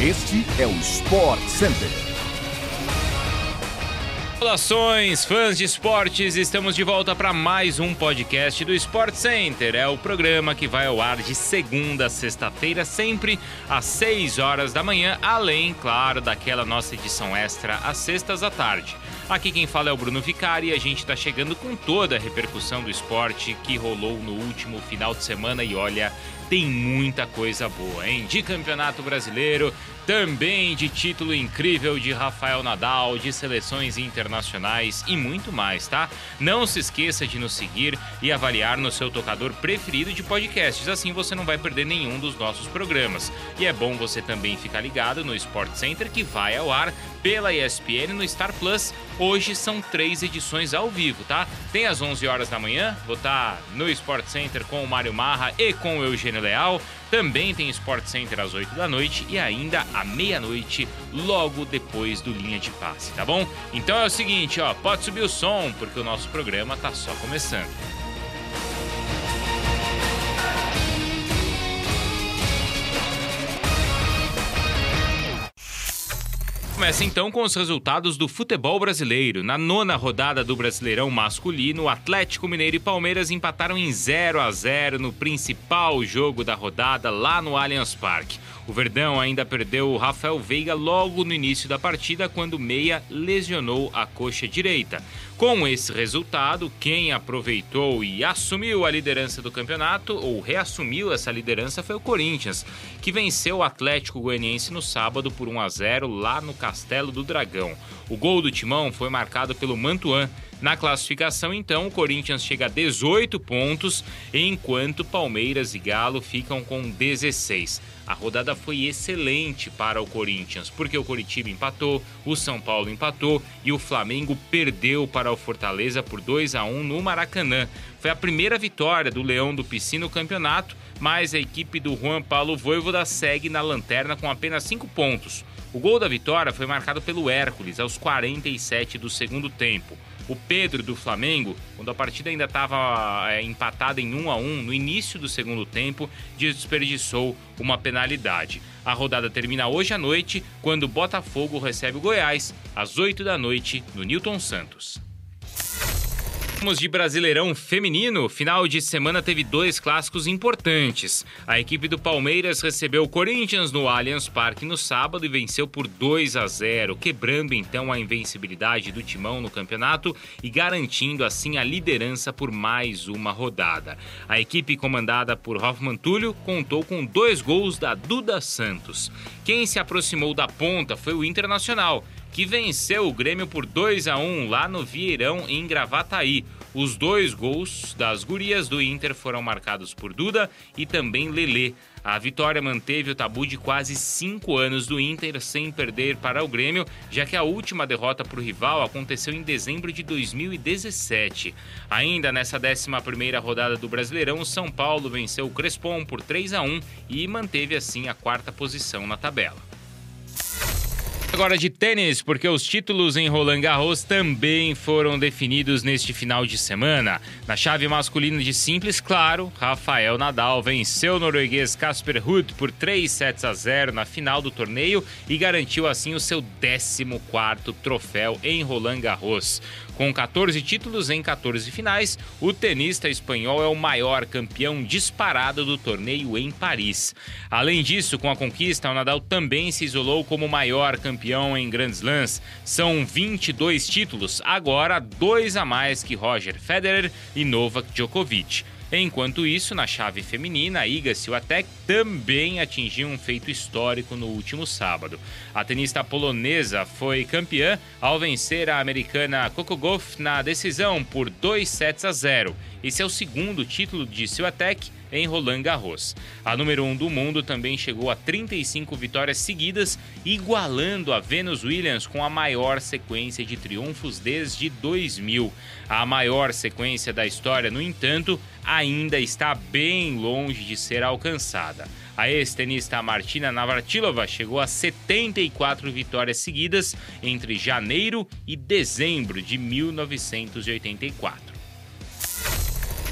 Este é o Sport Center. Saudações, fãs de esportes! Estamos de volta para mais um podcast do Sport Center. É o programa que vai ao ar de segunda a sexta-feira, sempre às 6 horas da manhã, além, claro, daquela nossa edição extra às sextas à tarde. Aqui quem fala é o Bruno Vicari e a gente está chegando com toda a repercussão do esporte que rolou no último final de semana e olha, tem muita coisa boa, hein? De Campeonato Brasileiro, também de título incrível de Rafael Nadal, de seleções internacionais e muito mais, tá? Não se esqueça de nos seguir e avaliar no seu tocador preferido de podcasts, assim você não vai perder nenhum dos nossos programas. E é bom você também ficar ligado no Sport Center que vai ao ar pela ESPN no Star Plus. Hoje são três edições ao vivo, tá? Tem às 11 horas da manhã, vou estar tá no Sport Center com o Mário Marra e com o Eugênio Leal. Também tem Sport Center às 8 da noite e ainda à meia-noite, logo depois do Linha de Passe, tá bom? Então é o seguinte, ó, pode subir o som, porque o nosso programa tá só começando. Começa então com os resultados do futebol brasileiro. Na nona rodada do Brasileirão masculino, o Atlético Mineiro e Palmeiras empataram em 0 a 0 no principal jogo da rodada lá no Allianz Parque. O Verdão ainda perdeu o Rafael Veiga logo no início da partida quando Meia lesionou a coxa direita. Com esse resultado, quem aproveitou e assumiu a liderança do campeonato, ou reassumiu essa liderança, foi o Corinthians, que venceu o Atlético Goianiense no sábado por 1 a 0 lá no Castelo do Dragão. O gol do Timão foi marcado pelo Mantuan. Na classificação, então, o Corinthians chega a 18 pontos, enquanto Palmeiras e Galo ficam com 16. A rodada foi excelente para o Corinthians, porque o Coritiba empatou, o São Paulo empatou e o Flamengo perdeu para o Fortaleza por 2 a 1 no Maracanã. Foi a primeira vitória do Leão do Pici no campeonato, mas a equipe do Juan Paulo Voivoda segue na lanterna com apenas 5 pontos. O gol da vitória foi marcado pelo Hércules aos 47 do segundo tempo. O Pedro do Flamengo, quando a partida ainda estava é, empatada em 1 a 1 no início do segundo tempo, desperdiçou uma penalidade. A rodada termina hoje à noite, quando o Botafogo recebe o Goiás, às 8 da noite, no Newton Santos. Vamos de Brasileirão Feminino. Final de semana teve dois clássicos importantes. A equipe do Palmeiras recebeu o Corinthians no Allianz Parque no sábado e venceu por 2 a 0, quebrando então a invencibilidade do Timão no campeonato e garantindo assim a liderança por mais uma rodada. A equipe comandada por Hoffman Túlio contou com dois gols da Duda Santos. Quem se aproximou da ponta foi o Internacional que venceu o Grêmio por 2 a 1 lá no Vieirão, em Gravataí. Os dois gols das gurias do Inter foram marcados por Duda e também Lelê. A vitória manteve o tabu de quase cinco anos do Inter sem perder para o Grêmio, já que a última derrota para o rival aconteceu em dezembro de 2017. Ainda nessa 11 rodada do Brasileirão, o São Paulo venceu o Crespon por 3 a 1 e manteve assim a quarta posição na tabela. Agora de tênis, porque os títulos em Roland Garros também foram definidos neste final de semana. Na chave masculina de simples, claro, Rafael Nadal venceu o norueguês Casper Ruud por 3 sets a 0 na final do torneio e garantiu assim o seu 14º troféu em Roland Garros. Com 14 títulos em 14 finais, o tenista espanhol é o maior campeão disparado do torneio em Paris. Além disso, com a conquista, o Nadal também se isolou como maior campeão em Grand Slams. São 22 títulos, agora dois a mais que Roger Federer e Novak Djokovic. Enquanto isso, na chave feminina, a Iga Swiatek também atingiu um feito histórico no último sábado. A tenista polonesa foi campeã ao vencer a americana Coco Gauff na decisão por 2 sets a 0. Esse é o segundo título de Swiatek em Roland Garros. A número 1 um do mundo também chegou a 35 vitórias seguidas, igualando a Venus Williams com a maior sequência de triunfos desde 2000. A maior sequência da história, no entanto, ainda está bem longe de ser alcançada. A ex-tenista Martina Navratilova chegou a 74 vitórias seguidas entre janeiro e dezembro de 1984.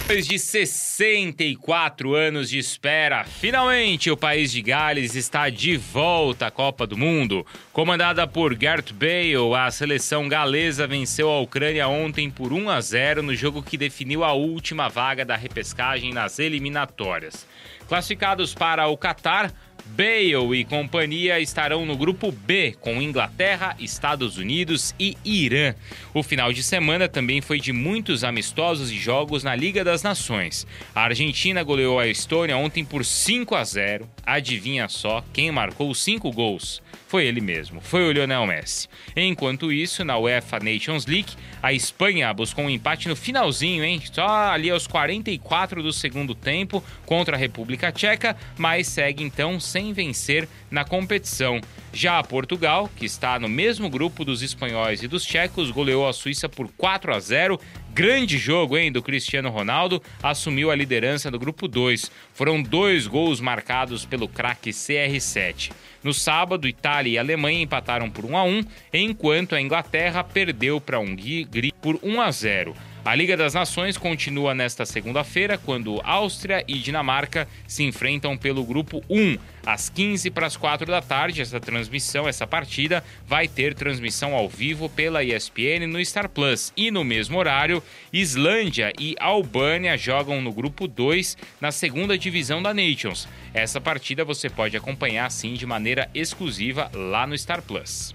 Depois de 64 anos de espera, finalmente o país de Gales está de volta à Copa do Mundo. Comandada por Gareth Bale, a seleção galesa venceu a Ucrânia ontem por 1 a 0 no jogo que definiu a última vaga da repescagem nas eliminatórias. Classificados para o Catar, Bale e companhia estarão no grupo B com Inglaterra, Estados Unidos e Irã. O final de semana também foi de muitos amistosos e jogos na Liga das Nações. A Argentina goleou a Estônia ontem por 5 a 0. Adivinha só quem marcou os 5 gols? Foi ele mesmo, foi o Lionel Messi. Enquanto isso, na UEFA Nations League, a Espanha buscou um empate no finalzinho, hein? Só ali aos 44 do segundo tempo contra a República Tcheca, mas segue então sem vencer na competição. Já Portugal, que está no mesmo grupo dos espanhóis e dos tchecos, goleou a Suíça por 4 a 0. Grande jogo, hein, do Cristiano Ronaldo, assumiu a liderança do grupo 2. Foram dois gols marcados pelo craque CR7. No sábado, Itália e Alemanha empataram por 1 a 1, enquanto a Inglaterra perdeu para a Hungria por 1 a 0. A Liga das Nações continua nesta segunda-feira, quando Áustria e Dinamarca se enfrentam pelo grupo 1. Às 15 para as 4 da tarde, essa transmissão, essa partida, vai ter transmissão ao vivo pela ESPN no Star Plus. E no mesmo horário, Islândia e Albânia jogam no grupo 2 na segunda divisão da Nations. Essa partida você pode acompanhar sim de maneira exclusiva lá no Star Plus.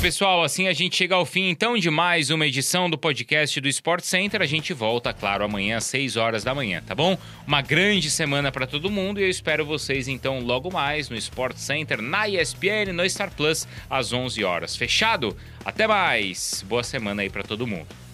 Pessoal, assim a gente chega ao fim então de mais uma edição do podcast do Sport Center. A gente volta, claro, amanhã às 6 horas da manhã, tá bom? Uma grande semana para todo mundo e eu espero vocês então logo mais no Sport Center, na ESPN, no Star Plus, às 11 horas. Fechado? Até mais! Boa semana aí para todo mundo.